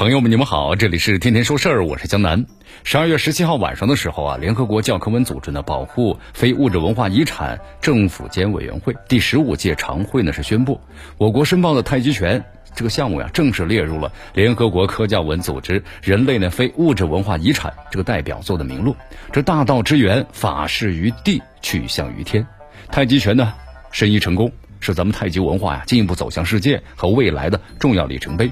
朋友们，你们好，这里是天天说事儿，我是江南。十二月十七号晚上的时候啊，联合国教科文组织呢保护非物质文化遗产政府间委员会第十五届常会呢是宣布，我国申报的太极拳这个项目呀正式列入了联合国科教文组织人类呢非物质文化遗产这个代表作的名录。这大道之源，法适于地，取向于天。太极拳呢申遗成功。是咱们太极文化呀进一步走向世界和未来的重要里程碑。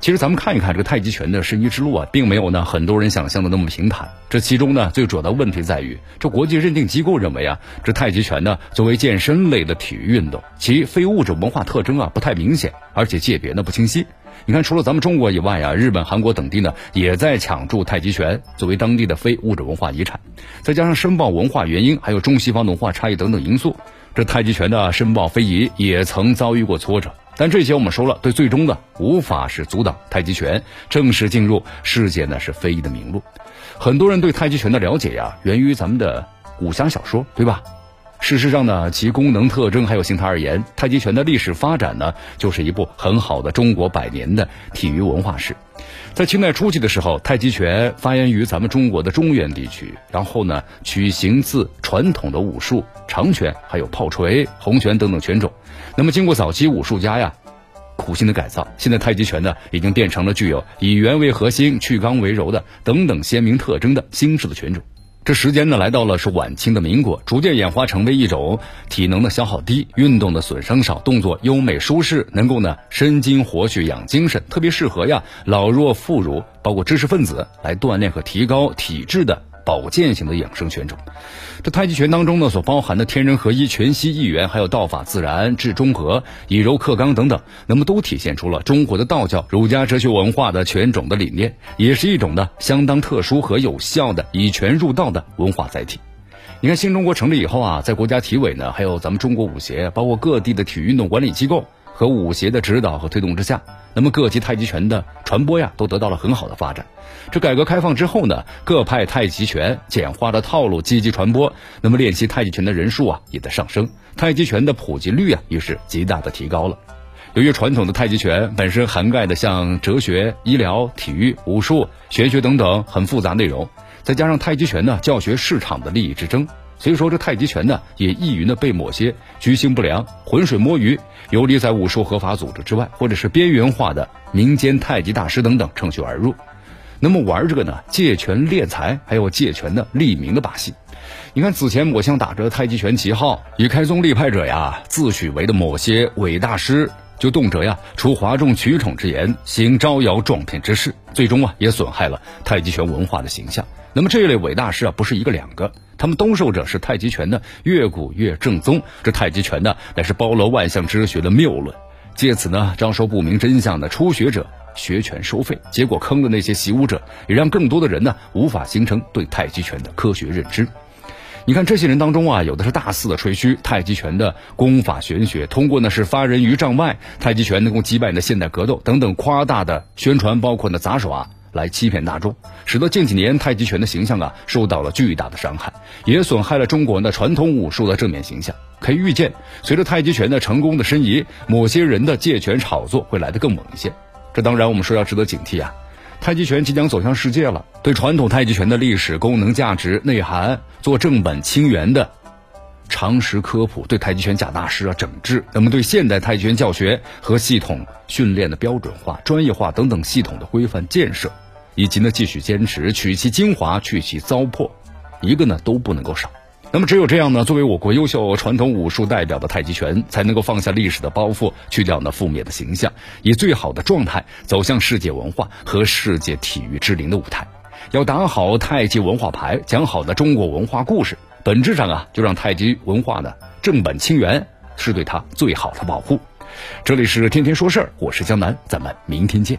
其实咱们看一看这个太极拳的申遗之路啊，并没有呢很多人想象的那么平坦。这其中呢最主要的问题在于，这国际认定机构认为啊，这太极拳呢作为健身类的体育运动，其非物质文化特征啊不太明显，而且界别呢不清晰。你看，除了咱们中国以外啊，日本、韩国等地呢也在抢注太极拳作为当地的非物质文化遗产。再加上申报文化原因，还有中西方文化差异等等因素。这太极拳的申报非遗也曾遭遇过挫折，但这些我们说了，对最终的无法是阻挡太极拳正式进入世界呢是非遗的名录。很多人对太极拳的了解呀，源于咱们的武侠小说，对吧？事实上呢，其功能特征还有形态而言，太极拳的历史发展呢，就是一部很好的中国百年的体育文化史。在清代初期的时候，太极拳发源于咱们中国的中原地区，然后呢，取形自传统的武术长拳，还有炮锤、红拳等等拳种。那么，经过早期武术家呀苦心的改造，现在太极拳呢，已经变成了具有以圆为核心、去刚为柔的等等鲜明特征的新式的拳种。这时间呢，来到了是晚清的民国，逐渐演化成为一种体能的消耗低、运动的损伤少、动作优美舒适，能够呢生津活血养精神，特别适合呀老弱妇孺，包括知识分子来锻炼和提高体质的。保健型的养生拳种，这太极拳当中呢所包含的天人合一、全息一元，还有道法自然、治中和、以柔克刚等等，那么都体现出了中国的道教、儒家哲学文化的拳种的理念，也是一种呢相当特殊和有效的以拳入道的文化载体。你看新中国成立以后啊，在国家体委呢，还有咱们中国武协，包括各地的体育运动管理机构。和武协的指导和推动之下，那么各级太极拳的传播呀，都得到了很好的发展。这改革开放之后呢，各派太极拳简化的套路积极传播，那么练习太极拳的人数啊也在上升，太极拳的普及率啊也是极大的提高了。由于传统的太极拳本身涵盖的像哲学、医疗、体育、武术、玄学等等很复杂内容，再加上太极拳呢教学市场的利益之争。所以说，这太极拳呢，也易于呢被某些居心不良、浑水摸鱼、游离在武术合法组织之外，或者是边缘化的民间太极大师等等趁虚而入。那么玩这个呢，借拳敛财，还有借拳的立名的把戏。你看，此前我像打着太极拳旗号以开宗立派者呀自诩为的某些伪大师，就动辄呀出哗众取宠之言，行招摇撞骗之事，最终啊也损害了太极拳文化的形象。那么这一类伪大师啊，不是一个两个。他们兜售者是太极拳的越古越正宗，这太极拳呢乃是包罗万象之学的谬论，借此呢招收不明真相的初学者学拳收费，结果坑了那些习武者，也让更多的人呢无法形成对太极拳的科学认知。你看这些人当中啊，有的是大肆的吹嘘太极拳的功法玄学，通过呢是发人于丈外，太极拳能够击败的现代格斗等等夸大的宣传，包括呢杂耍。来欺骗大众，使得近几年太极拳的形象啊受到了巨大的伤害，也损害了中国的传统武术的正面形象。可以预见，随着太极拳的成功的申遗，某些人的借拳炒作会来得更猛一些。这当然我们说要值得警惕啊！太极拳即将走向世界了，对传统太极拳的历史、功能、价值、内涵做正本清源的常识科普，对太极拳假大师啊整治，那么对现代太极拳教学和系统训练的标准化、专业化等等系统的规范建设。以及呢，继续坚持取其精华，去其糟粕，一个呢都不能够少。那么只有这样呢，作为我国优秀传统武术代表的太极拳，才能够放下历史的包袱，去掉那负面的形象，以最好的状态走向世界文化和世界体育之林的舞台。要打好太极文化牌，讲好的中国文化故事，本质上啊，就让太极文化呢正本清源是对它最好的保护。这里是天天说事儿，我是江南，咱们明天见。